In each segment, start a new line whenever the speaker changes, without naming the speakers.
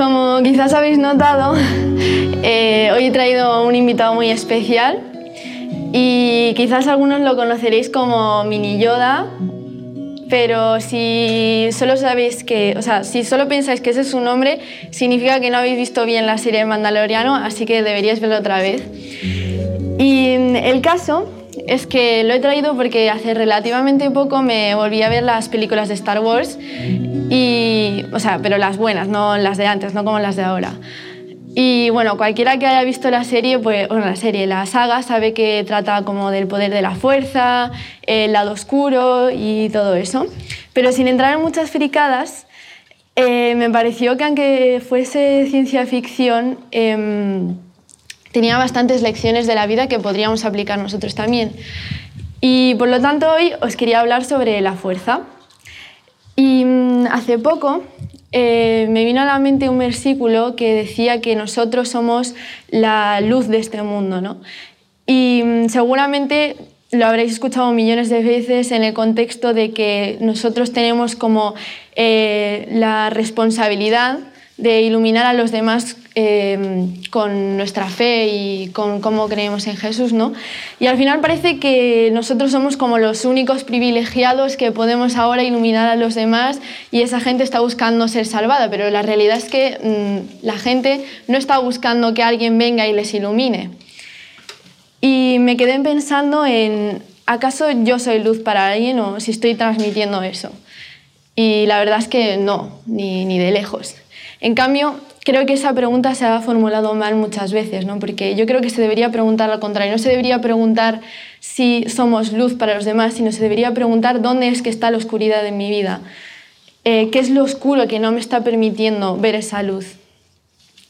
Como quizás habéis notado, eh, hoy he traído un invitado muy especial y quizás algunos lo conoceréis como Mini Yoda, pero si solo sabéis que, o sea, si solo pensáis que ese es su nombre, significa que no habéis visto bien la serie Mandaloriano, así que deberíais verlo otra vez. Y el caso es que lo he traído porque hace relativamente poco me volví a ver las películas de Star Wars, y, o sea, pero las buenas, no las de antes, no como las de ahora. Y bueno, cualquiera que haya visto la serie, pues, bueno, la serie, la saga, sabe que trata como del poder de la fuerza, el lado oscuro y todo eso. Pero sin entrar en muchas fricadas, eh, me pareció que aunque fuese ciencia ficción, em, tenía bastantes lecciones de la vida que podríamos aplicar nosotros también. Y por lo tanto hoy os quería hablar sobre la fuerza. Y mm, hace poco eh, me vino a la mente un versículo que decía que nosotros somos la luz de este mundo. ¿no? Y mm, seguramente lo habréis escuchado millones de veces en el contexto de que nosotros tenemos como eh, la responsabilidad de iluminar a los demás em, con nuestra fe y con cómo creemos en Jesús, ¿no? Y al final parece que nosotros somos como los únicos privilegiados que podemos ahora iluminar a los demás y esa gente está buscando ser salvada, pero la realidad es que mm, la gente no está buscando que alguien venga y les ilumine. Y me quedé pensando en, ¿acaso yo soy luz para alguien o si estoy transmitiendo eso? Y la verdad es que no, ni, ni de lejos. En cambio, creo que esa pregunta se ha formulado mal muchas veces, ¿no? porque yo creo que se debería preguntar al contrario, no se debería preguntar si somos luz para los demás, sino se debería preguntar dónde es que está la oscuridad en mi vida, eh, qué es lo oscuro que no me está permitiendo ver esa luz.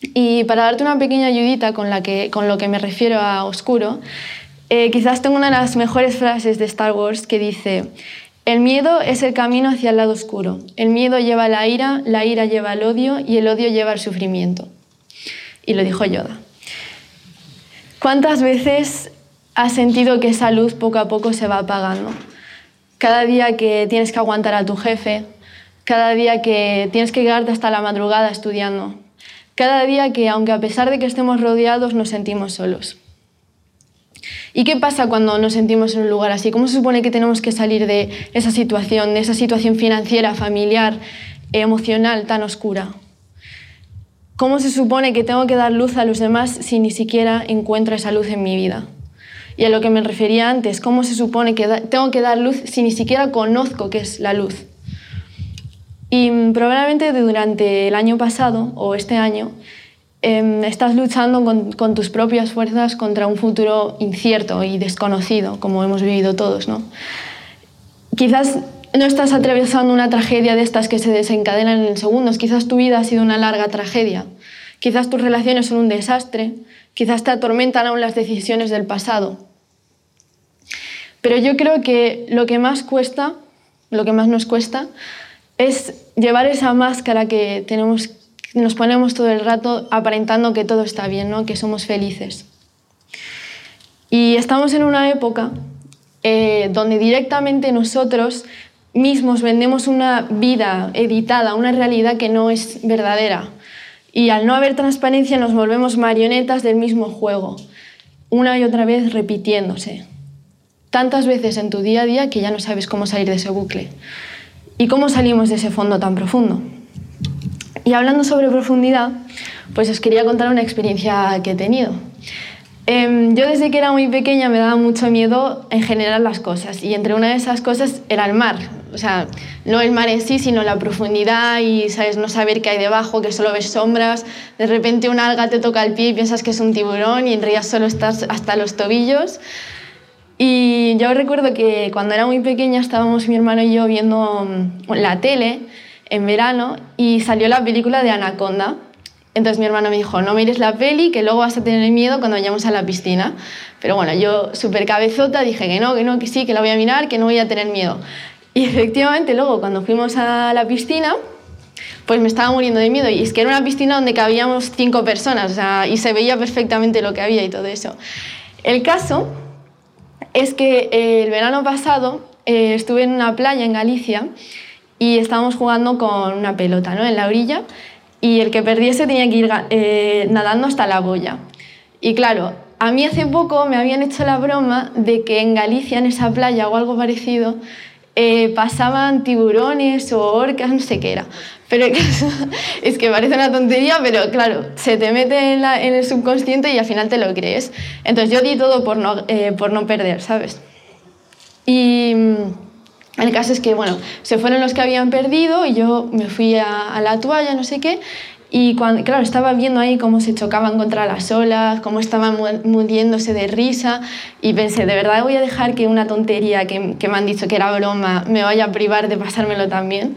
Y para darte una pequeña ayudita con, la que, lo que me refiero a oscuro, eh, quizás tengo una de las mejores frases de Star Wars que dice, el miedo es el camino hacia el lado oscuro. El miedo lleva la ira, la ira lleva el odio y el odio lleva el sufrimiento. Y lo dijo Yoda. ¿Cuántas veces has sentido que esa luz poco a poco se va apagando? Cada día que tienes que aguantar a tu jefe, cada día que tienes que quedarte hasta la madrugada estudiando, cada día que, aunque a pesar de que estemos rodeados, nos sentimos solos. ¿Y qué pasa cuando nos sentimos en un lugar así? ¿Cómo se supone que tenemos que salir de esa situación, de esa situación financiera, familiar, emocional tan oscura? ¿Cómo se supone que tengo que dar luz a los demás si ni siquiera encuentro esa luz en mi vida? Y a lo que me refería antes, ¿cómo se supone que tengo que dar luz si ni siquiera conozco qué es la luz? Y probablemente durante el año pasado o este año Em, estás luchando con, tus propias fuerzas contra un futuro incierto y desconocido, como hemos vivido todos. ¿no? Quizás no estás atravesando una tragedia de estas que se desencadenan en segundos, quizás tu vida ha sido una larga tragedia, quizás tus relaciones son un desastre, quizás te atormentan aún las decisiones del pasado. Pero yo creo que lo que más cuesta, lo que más nos cuesta, es llevar esa máscara que tenemos nos ponemos todo el rato aparentando que todo está bien, ¿no? que somos felices. Y estamos en una época eh, donde directamente nosotros mismos vendemos una vida editada, una realidad que no es verdadera. Y al no haber transparencia nos volvemos marionetas del mismo juego, una y otra vez repitiéndose. Tantas veces en tu día a día que ya no sabes cómo salir de ese bucle. ¿Y cómo salimos de ese fondo tan profundo? Y hablando sobre profundidad, pues os quería contar una experiencia que he tenido. Em, yo desde que era muy pequeña me daba mucho miedo en general las cosas y entre una de esas cosas era el mar. O sea, no el mar en sí, sino la profundidad y ¿sabes? no saber qué hay debajo, que solo ves sombras. De repente una alga te toca el pie y piensas que es un tiburón y en realidad solo estás hasta los tobillos. Y yo recuerdo que cuando era muy pequeña estábamos mi hermano y yo viendo mm, la tele en verano y salió la película de Anaconda. Entonces mi hermano me dijo, no mires la peli, que luego vas a tener miedo cuando vayamos a la piscina. Pero bueno, yo súper cabezota dije que no, que no, que sí, que la voy a mirar, que no voy a tener miedo. Y efectivamente luego cuando fuimos a la piscina, pues me estaba muriendo de miedo. Y es que era una piscina donde cabíamos cinco personas y se veía perfectamente lo que había y todo eso. El caso es que el verano pasado eh, estuve en una playa en Galicia y estábamos jugando con una pelota ¿no? en la orilla y el que perdiese tenía que ir eh, nadando hasta la boya. Y claro, a mí hace poco me habían hecho la broma de que en Galicia, en esa playa o algo parecido, eh, pasaban tiburones o orcas, no sé qué era. Pero es que parece una tontería, pero claro, se te mete en, el subconsciente y al final te lo crees. Entonces yo di todo por no, eh, por no perder, ¿sabes? Y mm, el caso es que, bueno, se fueron los que habían perdido y yo me fui a, la toalla, no sé qué, y cuando, claro, estaba viendo ahí cómo se chocaban contra las olas, cómo estaban muriéndose de risa y pensé, de verdad voy a dejar que una tontería que, que me han dicho que era broma me vaya a privar de pasármelo también.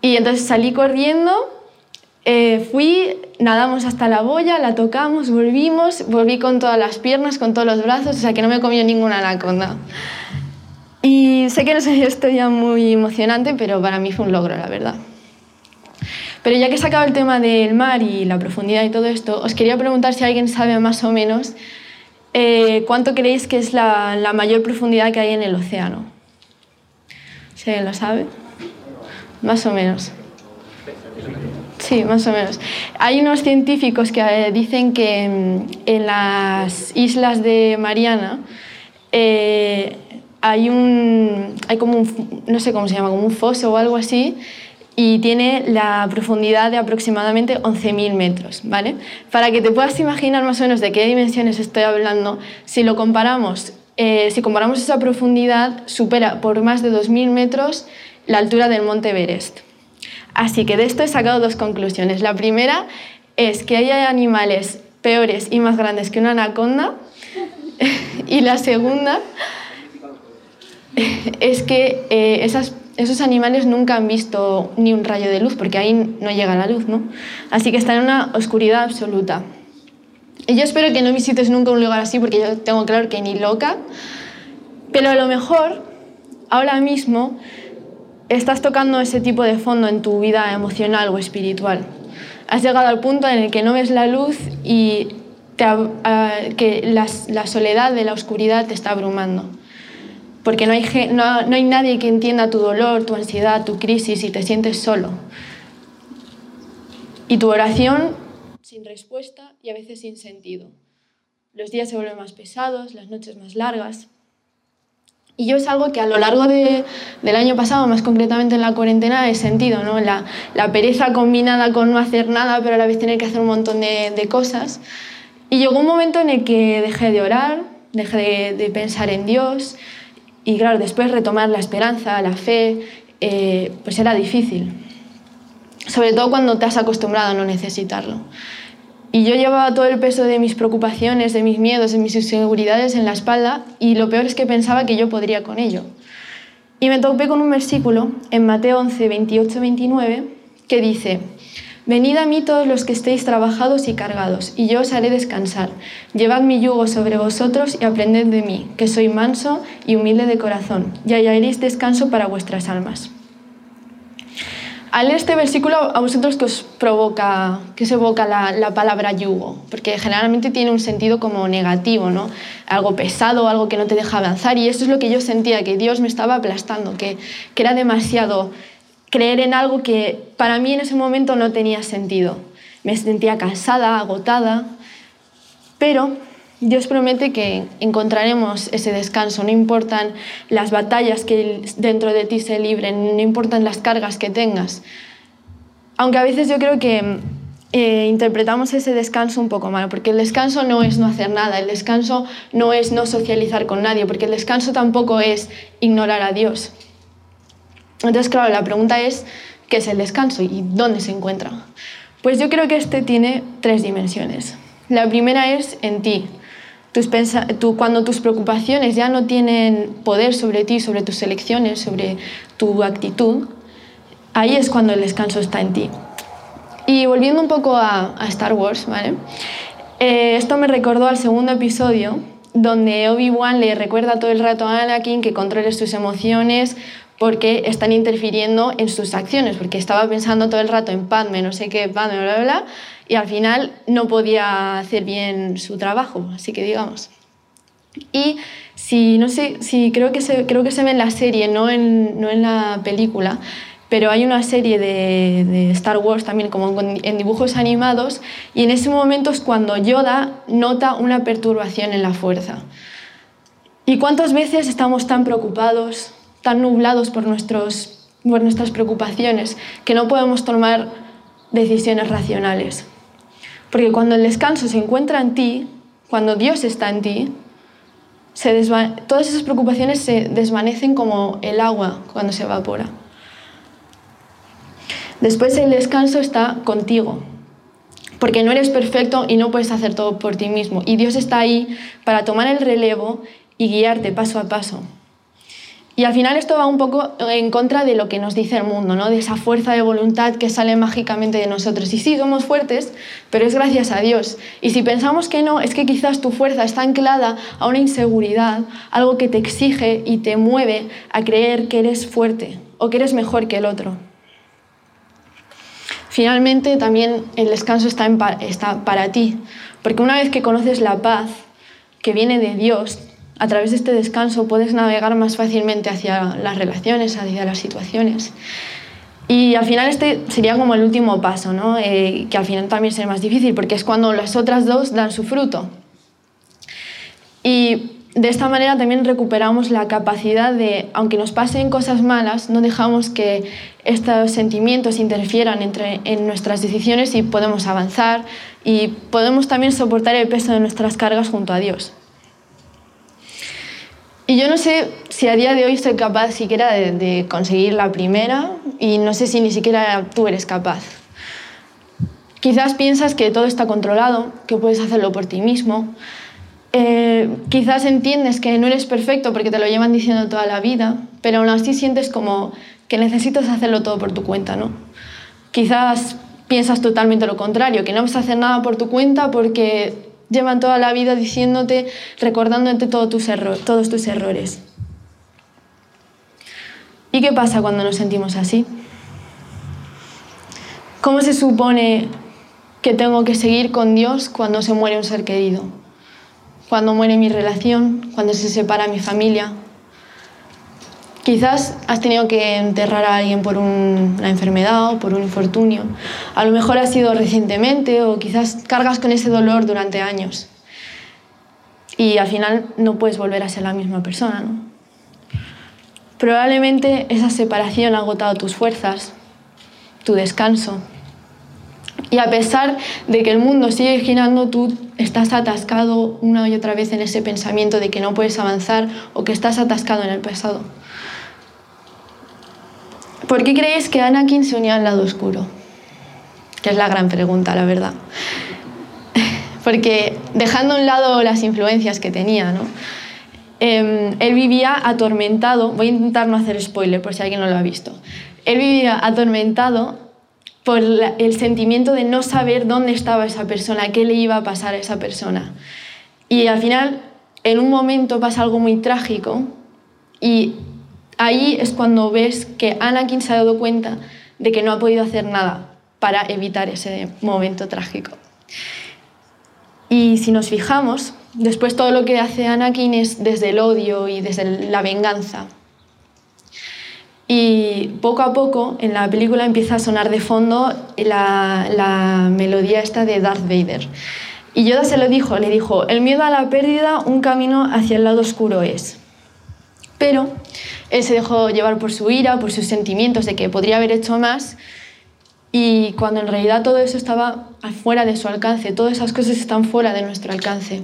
Y entonces salí corriendo, eh, fui, nadamos hasta la boya, la tocamos, volvimos, volví con todas las piernas, con todos los brazos, o sea que no me comió ninguna anaconda. Y sé que no sé, esto ya muy emocionante, pero para mí fue un logro, la verdad. Pero ya que he sacado el tema del mar y la profundidad y todo esto, os quería preguntar si alguien sabe más o menos eh, cuánto creéis que es la, la, mayor profundidad que hay en el océano. ¿Si alguien lo sabe? Más o menos. Sí, más o menos. Hay unos científicos que eh, dicen que mm, en las islas de Mariana eh, hay un, hay como un, no sé cómo se llama, como un foso o algo así, y tiene la profundidad de aproximadamente 11.000 metros, ¿vale? Para que te puedas imaginar más o menos de qué dimensiones estoy hablando, si lo comparamos, eh, si comparamos esa profundidad, supera por más de 2.000 metros la altura del monte Everest. Así que de esto he sacado dos conclusiones. La primera es que hay animales peores y más grandes que una anaconda. y la segunda es que eh, esos animales nunca han visto ni un rayo de luz, porque ahí no llega la luz, ¿no? Así que están en una oscuridad absoluta. Y yo espero que no visites nunca un lugar así, porque yo tengo claro que ni loca, pero a lo mejor ahora mismo estás tocando ese tipo de fondo en tu vida emocional o espiritual. Has llegado al punto en el que no ves la luz y que la soledad de la oscuridad te está abrumando porque no hay, no, hay nadie que entienda tu dolor, tu ansiedad, tu crisis y te sientes solo. Y tu oración sin respuesta y a veces sin sentido. Los días se vuelven más pesados, las noches más largas. Y yo es algo que a lo largo de, del año pasado, más concretamente en la cuarentena, he sentido, ¿no? La, la, pereza combinada con no hacer nada, pero a la vez tener que hacer un montón de, de cosas. Y llegó un momento en el que dejé de orar, dejé de, de pensar en Dios, y claro, después retomar la esperanza, la fe, eh, pues era difícil. Sobre todo cuando te has acostumbrado a no necesitarlo. Y yo llevaba todo el peso de mis preocupaciones, de mis miedos, de mis inseguridades en la espalda y lo peor es que pensaba que yo podría con ello. Y me topé con un versículo en Mateo 11, 28, 29 que dice, Venid a mí todos los que estéis trabajados y cargados, y yo os haré descansar. Llevad mi yugo sobre vosotros y aprended de mí, que soy manso y humilde de corazón, y hallaréis descanso para vuestras almas. Al leer este versículo, ¿a vosotros qué os provoca, qué se evoca la, palabra yugo? Porque generalmente tiene un sentido como negativo, ¿no? Algo pesado, algo que no te deja avanzar, y eso es lo que yo sentía, que Dios me estaba aplastando, que, que era demasiado creer en algo que para mí en ese momento no tenía sentido. Me sentía cansada, agotada, pero Dios promete que encontraremos ese descanso, no importan las batallas que dentro de ti se libren, no importan las cargas que tengas. Aunque a veces yo creo que eh, interpretamos ese descanso un poco mal, porque el descanso no es no hacer nada, el descanso no es no socializar con nadie, porque el descanso tampoco es ignorar a Dios. Entonces, claro, la pregunta es, ¿qué es el descanso y dónde se encuentra? Pues yo creo que este tiene tres dimensiones. La primera es en ti. cuando tus preocupaciones ya no tienen poder sobre ti, sobre tus elecciones, sobre tu actitud, ahí es cuando el descanso está en ti. Y volviendo un poco a, Star Wars. Eh, esto me recordó al segundo episodio, donde Obi-Wan le recuerda todo el rato a Anakin que controle sus emociones, porque están interfiriendo en sus acciones, porque estaba pensando todo el rato en Padme, no sé qué, Padme, bla, bla, bla, y al final no podía hacer bien su trabajo, así que digamos. Y si, no sé, si creo que se, creo que se ve en la serie, no en, no en la película, pero hay una serie de, de, Star Wars también como en dibujos animados y en ese momento es cuando Yoda nota una perturbación en la fuerza. ¿Y cuántas veces estamos tan preocupados, tan nublados por, nuestros, por nuestras preocupaciones, que no podemos tomar decisiones racionales? Porque cuando el descanso se encuentra en ti, cuando Dios está en ti, todas esas preocupaciones se desvanecen como el agua cuando se evapora. Después el descanso está contigo, porque no eres perfecto y no puedes hacer todo por ti mismo. Y Dios está ahí para tomar el relevo y guiarte paso a paso. Y al final esto va un poco en contra de lo que nos dice el mundo, ¿no? de esa fuerza de voluntad que sale mágicamente de nosotros. Y sí, somos fuertes, pero es gracias a Dios. Y si pensamos que no, es que quizás tu fuerza está anclada a una inseguridad, algo que te exige y te mueve a creer que eres fuerte o que eres mejor que el otro. Finalmente, también el descanso está, está para ti, porque una vez que conoces la paz que viene de Dios, a través de este descanso puedes navegar más fácilmente hacia las relaciones, hacia las situaciones. Y al final este sería como el último paso, ¿no? Eh, que al final también será más difícil porque es cuando las otras dos dan su fruto. Y de esta manera también recuperamos la capacidad de, aunque nos pasen cosas malas, no dejamos que estos sentimientos interfieran entre, en nuestras decisiones y podemos avanzar y podemos también soportar el peso de nuestras cargas junto a Dios. Y yo no sé si a día de hoy soy capaz siquiera de, conseguir la primera y no sé si ni siquiera tú eres capaz. Quizás piensas que todo está controlado, que puedes hacerlo por ti mismo. Eh, quizás entiendes que no eres perfecto porque te lo llevan diciendo toda la vida, pero aún así sientes como que necesitas hacerlo todo por tu cuenta, ¿no? Quizás piensas totalmente lo contrario, que no vas a hacer nada por tu cuenta porque llevan toda la vida diciéndote, recordándote todos tus, todos tus errores. ¿Y qué pasa cuando nos sentimos así? ¿Cómo se supone que tengo que seguir con Dios cuando se muere un ser querido? Cuando muere mi relación, cuando se separa mi familia, Quizás has tenido que enterrar a alguien por una enfermedad o por un infortunio. A lo mejor ha sido recientemente o quizás cargas con ese dolor durante años. Y al final no puedes volver a ser la misma persona. Probablemente esa separación ha agotado tus fuerzas, tu descanso. Y a pesar de que el mundo sigue girando, tú estás atascado una y otra vez en ese pensamiento de que no puedes avanzar o que estás atascado en el pasado. ¿Por qué creéis que Anakin se unió al lado oscuro? Que es la gran pregunta, la verdad. Porque dejando a un lado las influencias que tenía, ¿no? Em, él vivía atormentado, voy a intentar no hacer spoiler por si alguien no lo ha visto, él vivía atormentado por el sentimiento de no saber dónde estaba esa persona, qué le iba a pasar a esa persona. Y al final, en un momento pasa algo muy trágico y ahí es cuando ves que Anakin se ha dado cuenta de que no ha podido hacer nada para evitar ese momento trágico. Y si nos fijamos, después todo lo que hace Anakin es desde el odio y desde la venganza. Y poco a poco en la película empieza a sonar de fondo la, la melodía esta de Darth Vader. Y Yoda se lo dijo, le dijo, el miedo a la pérdida, un camino hacia el lado oscuro es. Pero él se dejó llevar por su ira, por sus sentimientos de que podría haber hecho más y cuando en realidad todo eso estaba fuera de su alcance, todas esas cosas están fuera de nuestro alcance.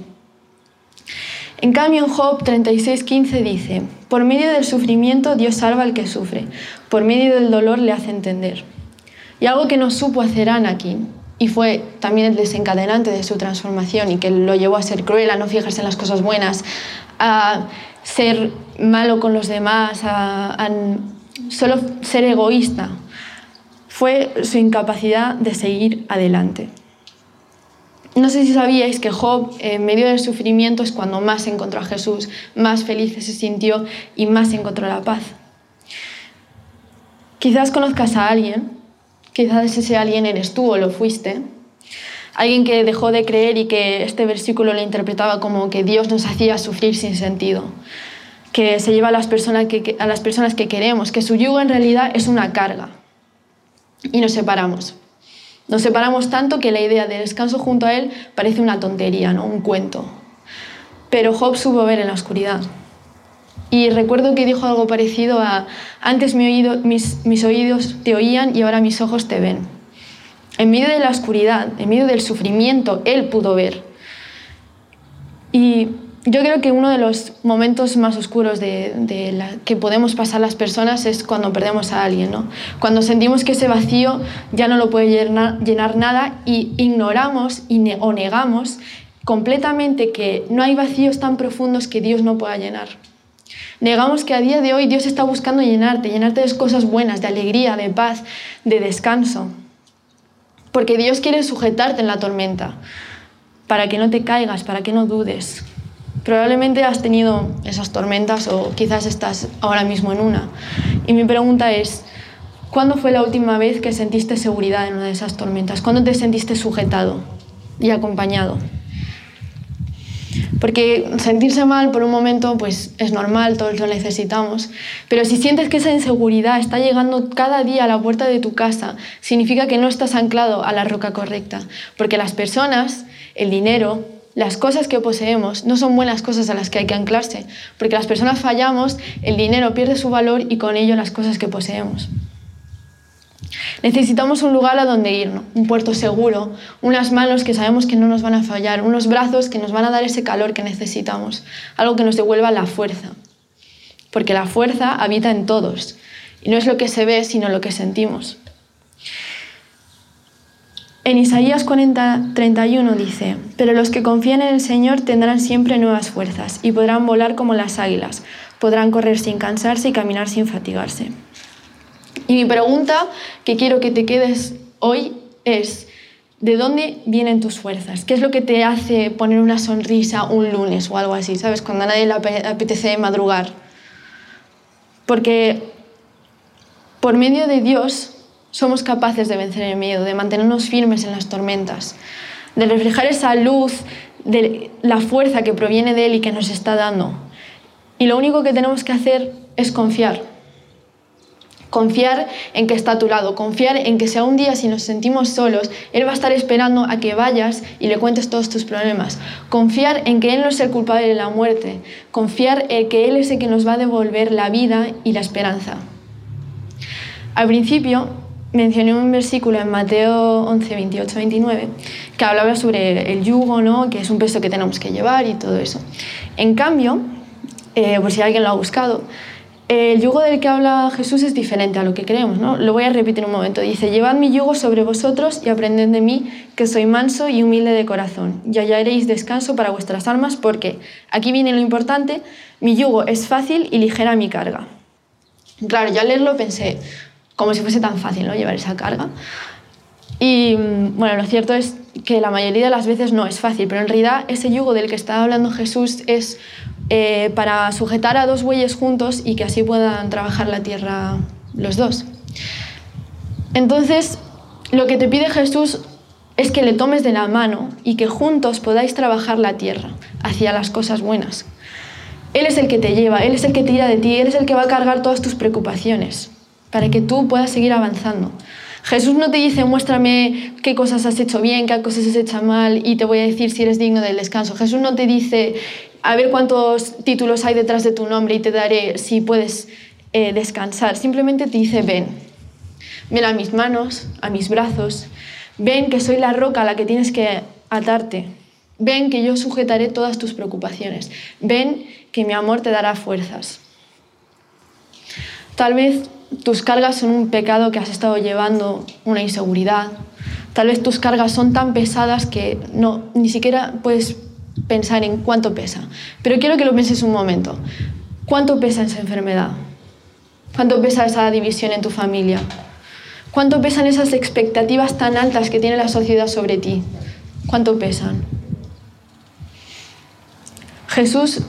En cambio, en Job 36:15 dice, por medio del sufrimiento Dios salva al que sufre, por medio del dolor le hace entender. Y algo que no supo hacer Anakin, y fue también el desencadenante de su transformación y que lo llevó a ser cruel, a no fijarse en las cosas buenas, a ser malo con los demás, solo ser egoísta. Fue su incapacidad de seguir adelante. No sé si sabíais que Job, en medio del sufrimiento, es cuando más encontró a Jesús, más feliz se sintió y más encontró la paz. Quizás conozcas a alguien, quizás ese alguien eres tú o lo fuiste, alguien que dejó de creer y que este versículo le interpretaba como que Dios nos hacía sufrir sin sentido, que se lleva a las personas que, a las personas que queremos, que su yugo en realidad es una carga, y nos separamos. Nos separamos tanto que la idea de descanso junto a Él parece una tontería, ¿no? un cuento. Pero Job supo ver en la oscuridad. Y recuerdo que dijo algo parecido a, antes mis, mis oídos te oían y ahora mis ojos te ven. En medio de la oscuridad, en medio del sufrimiento, Él pudo ver. Y yo creo que uno de los momentos más oscuros que podemos pasar las personas es cuando perdemos a alguien, ¿no? Cuando sentimos que ese vacío ya no lo puede llenar, llenar nada y ignoramos y o negamos completamente que no hay vacíos tan profundos que Dios no pueda llenar. Negamos que a día de hoy Dios está buscando llenarte, llenarte de cosas buenas, de alegría, de paz, de descanso. Porque Dios quiere sujetarte en la tormenta, para que no te caigas, para que no dudes. Probablemente has tenido esas tormentas o quizás estás ahora mismo en una. Y mi pregunta es, ¿cuándo fue la última vez que sentiste seguridad en una de esas tormentas? ¿Cuándo te sentiste sujetado y acompañado? Porque sentirse mal por un momento pues es normal, todos lo necesitamos, pero si sientes que esa inseguridad está llegando cada día a la puerta de tu casa, significa que no estás anclado a la roca correcta, porque las personas, el dinero, las cosas que poseemos no son buenas cosas a las que hay que anclarse, porque las personas fallamos, el dinero pierde su valor y con ello las cosas que poseemos. Necesitamos un lugar a donde ir, un puerto seguro, unas manos que sabemos que no nos van a fallar, unos brazos que nos van a dar ese calor que necesitamos, algo que nos devuelva la fuerza, porque la fuerza habita en todos y no es lo que se ve, sino lo que sentimos. En Isaías 40, 31 dice, pero los que confían en el Señor tendrán siempre nuevas fuerzas y podrán volar como las águilas, podrán correr sin cansarse y caminar sin fatigarse. Y mi pregunta que quiero que te quedes hoy es, ¿de dónde vienen tus fuerzas? ¿Qué es lo que te hace poner una sonrisa un lunes o algo así? ¿Sabes? Cuando a nadie le apetece madrugar. Porque por medio de Dios somos capaces de vencer el miedo, de mantenernos firmes en las tormentas, de reflejar esa luz, de la fuerza que proviene de Él y que nos está dando. Y lo único que tenemos que hacer es confiar. Confiar en que está a tu lado, confiar en que si un día si nos sentimos solos, Él va a estar esperando a que vayas y le cuentes todos tus problemas. Confiar en que Él no es el culpable de la muerte, confiar en que Él es el que nos va a devolver la vida y la esperanza. Al principio mencioné un versículo en Mateo 11, 28, 29, que hablaba sobre el yugo, ¿no? que es un peso que tenemos que llevar y todo eso. En cambio, eh, por si alguien lo ha buscado, el yugo del que habla Jesús es diferente a lo que creemos. ¿no? Lo voy a repetir un momento. Dice, llevad mi yugo sobre vosotros y aprended de mí, que soy manso y humilde de corazón, y hallaréis descanso para vuestras almas, porque, aquí viene lo importante, mi yugo es fácil y ligera mi carga. Claro, yo al leerlo pensé, como si fuese tan fácil ¿no? llevar esa carga. Y mm, bueno, lo cierto es que la mayoría de las veces no es fácil, pero en realidad ese yugo del que está hablando Jesús es eh, para sujetar a dos bueyes juntos y que así puedan trabajar la tierra los dos. Entonces, lo que te pide Jesús es que le tomes de la mano y que juntos podáis trabajar la tierra hacia las cosas buenas. Él es el que te lleva, Él es el que tira de ti, Él es el que va a cargar todas tus preocupaciones para que tú puedas seguir avanzando. Jesús no te dice, muéstrame qué cosas has hecho bien, qué cosas has hecho mal y te voy a decir si eres digno del descanso. Jesús no te dice, a ver cuántos títulos hay detrás de tu nombre y te daré si puedes eh, descansar. Simplemente te dice, ven, ven a mis manos, a mis brazos, ven que soy la roca a la que tienes que atarte, ven que yo sujetaré todas tus preocupaciones, ven que mi amor te dará fuerzas. Tal vez tus cargas son un pecado que has estado llevando, una inseguridad. Tal vez tus cargas son tan pesadas que no, ni siquiera puedes pensar en cuánto pesa. Pero quiero que lo pienses un momento. ¿Cuánto pesa esa enfermedad? ¿Cuánto pesa esa división en tu familia? ¿Cuánto pesan esas expectativas tan altas que tiene la sociedad sobre ti? ¿Cuánto pesan? Jesús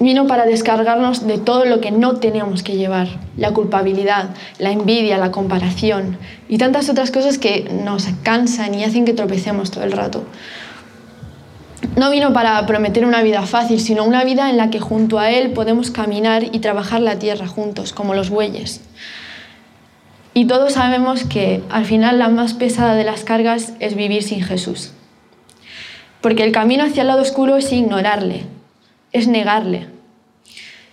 vino para descargarnos de todo lo que no teníamos que llevar, la culpabilidad, la envidia, la comparación y tantas otras cosas que nos cansan y hacen que tropecemos todo el rato. No vino para prometer una vida fácil, sino una vida en la que junto a Él podemos caminar y trabajar la tierra juntos, como los bueyes. Y todos sabemos que al final la más pesada de las cargas es vivir sin Jesús. Porque el camino hacia el lado oscuro es ignorarle, es negarle.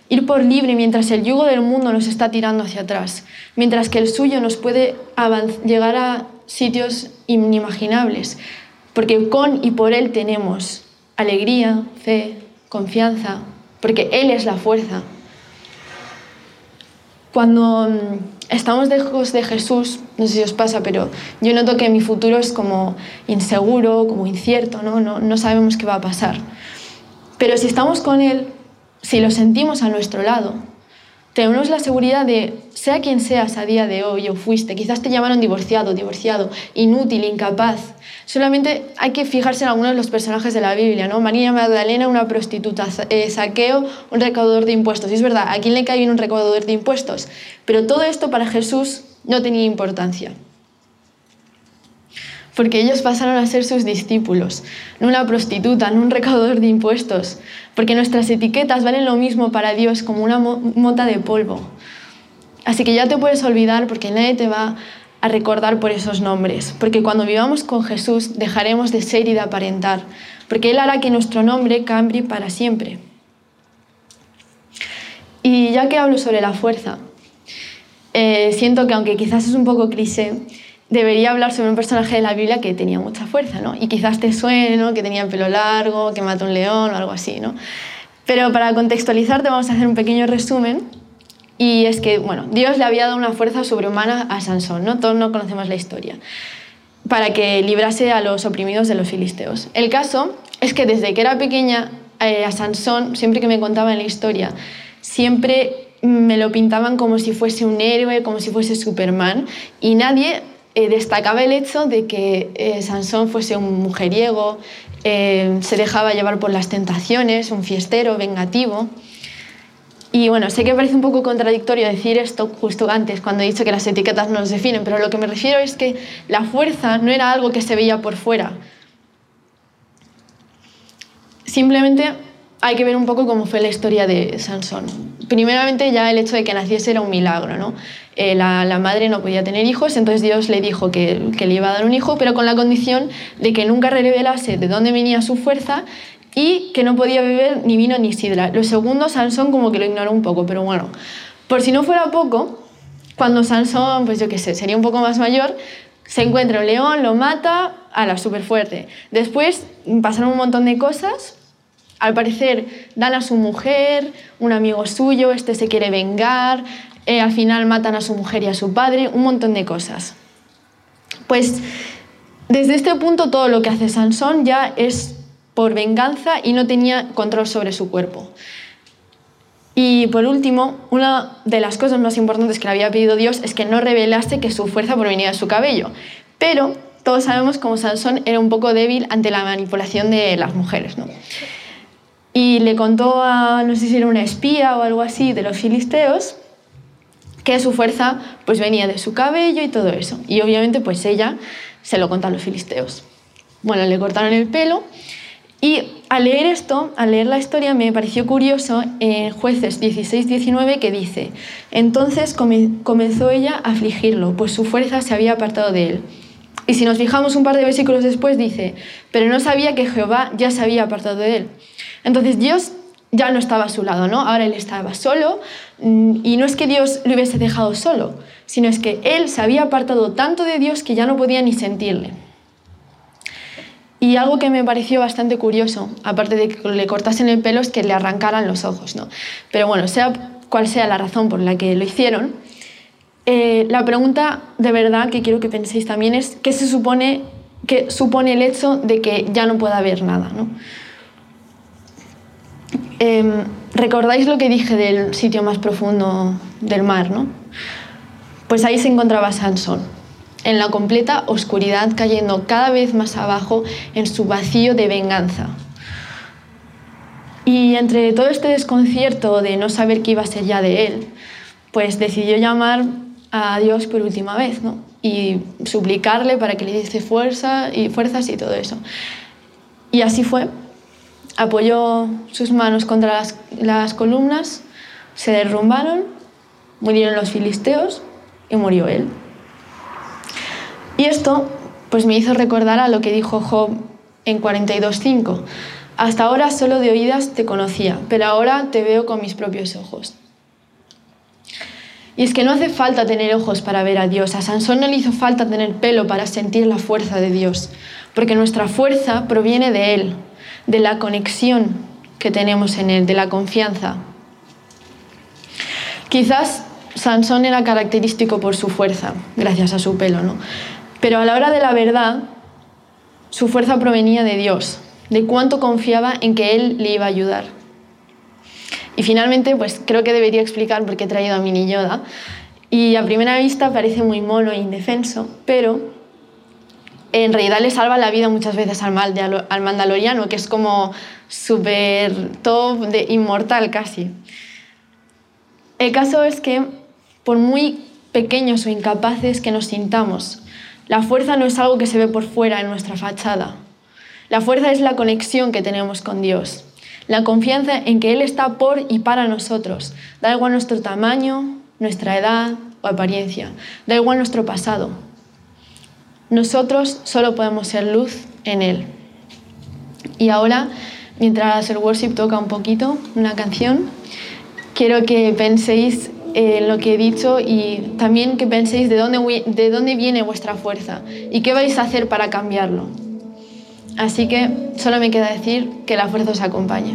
Ir por libre mientras el yugo del mundo nos está tirando hacia atrás, mientras que el suyo nos puede llegar a sitios inimaginables, porque con y por Él tenemos alegría, fe, confianza, porque Él es la fuerza. Cuando mm, estamos lejos de Jesús, no sé si os pasa, pero yo noto que mi futuro es como inseguro, como incierto, ¿no? No, no sabemos qué va a pasar. Pero si estamos con Él, si lo sentimos a nuestro lado, tenemos la seguridad de, sea quien seas a día de hoy o fuiste, quizás te llamaron divorciado, divorciado, inútil, incapaz. Solamente hay que fijarse en algunos de los personajes de la Biblia, ¿no? María Magdalena, una prostituta, eh, Saqueo, un recaudador de impuestos. Y es verdad, ¿a quién le cae bien un recaudador de impuestos? Pero todo esto para Jesús no tenía importancia porque ellos pasaron a ser sus discípulos, no una prostituta, no un recaudador de impuestos, porque nuestras etiquetas valen lo mismo para Dios como una mota de polvo. Así que ya te puedes olvidar porque nadie te va a recordar por esos nombres, porque cuando vivamos con Jesús dejaremos de ser y de aparentar, porque Él hará que nuestro nombre cambie para siempre. Y ya que hablo sobre la fuerza, eh, siento que aunque quizás es un poco cliché, debería hablar sobre un personaje de la Biblia que tenía mucha fuerza, ¿no? Y quizás te suene, ¿no? Que tenía el pelo largo, que mató un león o algo así, ¿no? Pero para contextualizarte vamos a hacer un pequeño resumen. Y es que, bueno, Dios le había dado una fuerza sobrehumana a Sansón, ¿no? Todos no conocemos la historia. Para que librase a los oprimidos de los filisteos. El caso es que desde que era pequeña, eh, a Sansón, siempre que me contaban la historia, siempre me lo pintaban como si fuese un héroe, como si fuese Superman, y nadie eh, destacaba el hecho de que eh, Sansón fuese un mujeriego, eh, se dejaba llevar por las tentaciones, un fiestero, vengativo. Y bueno, sé que parece un poco contradictorio decir esto justo antes, cuando he dicho que las etiquetas no nos definen, pero lo que me refiero es que la fuerza no era algo que se veía por fuera. Simplemente hay que ver un poco cómo fue la historia de Sansón. Primeramente ya el hecho de que naciese era un milagro, ¿no? Eh, la, madre no podía tener hijos, entonces Dios le dijo que, le iba a dar un hijo, pero con la condición de que nunca revelase de dónde venía su fuerza y que no podía beber ni vino ni sidra. Lo segundo, Sansón como que lo ignoró un poco, pero bueno, por si no fuera poco, cuando Sansón, pues yo qué sé, sería un poco más mayor, se encuentra un león, lo mata, a la súper fuerte. Después pasaron un montón de cosas, al parecer dan a su mujer, un amigo suyo, este se quiere vengar, eh, al final matan a su mujer y a su padre, un montón de cosas. Pues desde este punto todo lo que hace Sansón ya es por venganza y no tenía control sobre su cuerpo. Y por último, una de las cosas más importantes que le había pedido Dios es que no revelase que su fuerza provenía de su cabello. Pero todos sabemos cómo Sansón era un poco débil ante la manipulación de las mujeres. ¿no? Y le contó a, no sé si era una espía o algo así, de los filisteos, que su fuerza pues venía de su cabello y todo eso. Y obviamente pues ella se lo contó a los filisteos. Bueno, le cortaron el pelo y al leer esto, al leer la historia, me pareció curioso en jueces 16-19 que dice, entonces comenzó ella a afligirlo, pues su fuerza se había apartado de él. Y si nos fijamos un par de versículos después, dice, pero no sabía que Jehová ya se había apartado de él. Entonces Dios ya no estaba a su lado, ¿no? Ahora él estaba solo y no es que Dios lo hubiese dejado solo, sino es que él se había apartado tanto de Dios que ya no podía ni sentirle. Y algo que me pareció bastante curioso, aparte de que le cortasen el pelo, es que le arrancaran los ojos, ¿no? Pero bueno, sea cual sea la razón por la que lo hicieron, eh, la pregunta de verdad que quiero que penséis también es qué se supone que supone el hecho de que ya no pueda haber nada, ¿no? Em, ¿Recordáis lo que dije del sitio más profundo del mar, no? Pues ahí se encontraba Sansón, en la completa oscuridad, cayendo cada vez más abajo en su vacío de venganza. Y entre todo este desconcierto de no saber qué iba a ser ya de él, pues decidió llamar a Dios por última vez, ¿no? Y suplicarle para que le diese fuerza y fuerzas y todo eso. Y así fue, apoyó sus manos contra las, columnas, se derrumbaron, murieron los filisteos y murió él. Y esto pues me hizo recordar a lo que dijo Job en 42.5. Hasta ahora solo de oídas te conocía, pero ahora te veo con mis propios ojos. Y es que no hace falta tener ojos para ver a Dios. A Sansón no le hizo falta tener pelo para sentir la fuerza de Dios, porque nuestra fuerza proviene de Él, de la conexión que tenemos en Él, de la confianza. Quizás Sansón era característico por su fuerza, gracias a su pelo, ¿no? Pero a la hora de la verdad, su fuerza provenía de Dios, de cuánto confiaba en que Él le iba a ayudar. Y finalmente, pues creo que debería explicar por qué he traído a Mini Yoda. Y a primera vista parece muy mono e indefenso, pero en realidad le salva la vida muchas veces al, mal al mandaloriano, que es como súper top, de inmortal casi. El caso es que, por muy pequeños o incapaces que nos sintamos, la fuerza no es algo que se ve por fuera en nuestra fachada. La fuerza es la conexión que tenemos con Dios, la confianza en que Él está por y para nosotros. Da igual nuestro tamaño, nuestra edad o apariencia, da igual nuestro pasado. Nosotros solo podemos ser luz en Él. Y ahora, mientras el worship toca un poquito, una canción, quiero que penséis en lo que he dicho y también que penséis de dónde, de dónde viene vuestra fuerza y qué vais a hacer para cambiarlo. Así que solo me queda decir que la fuerza os acompañe.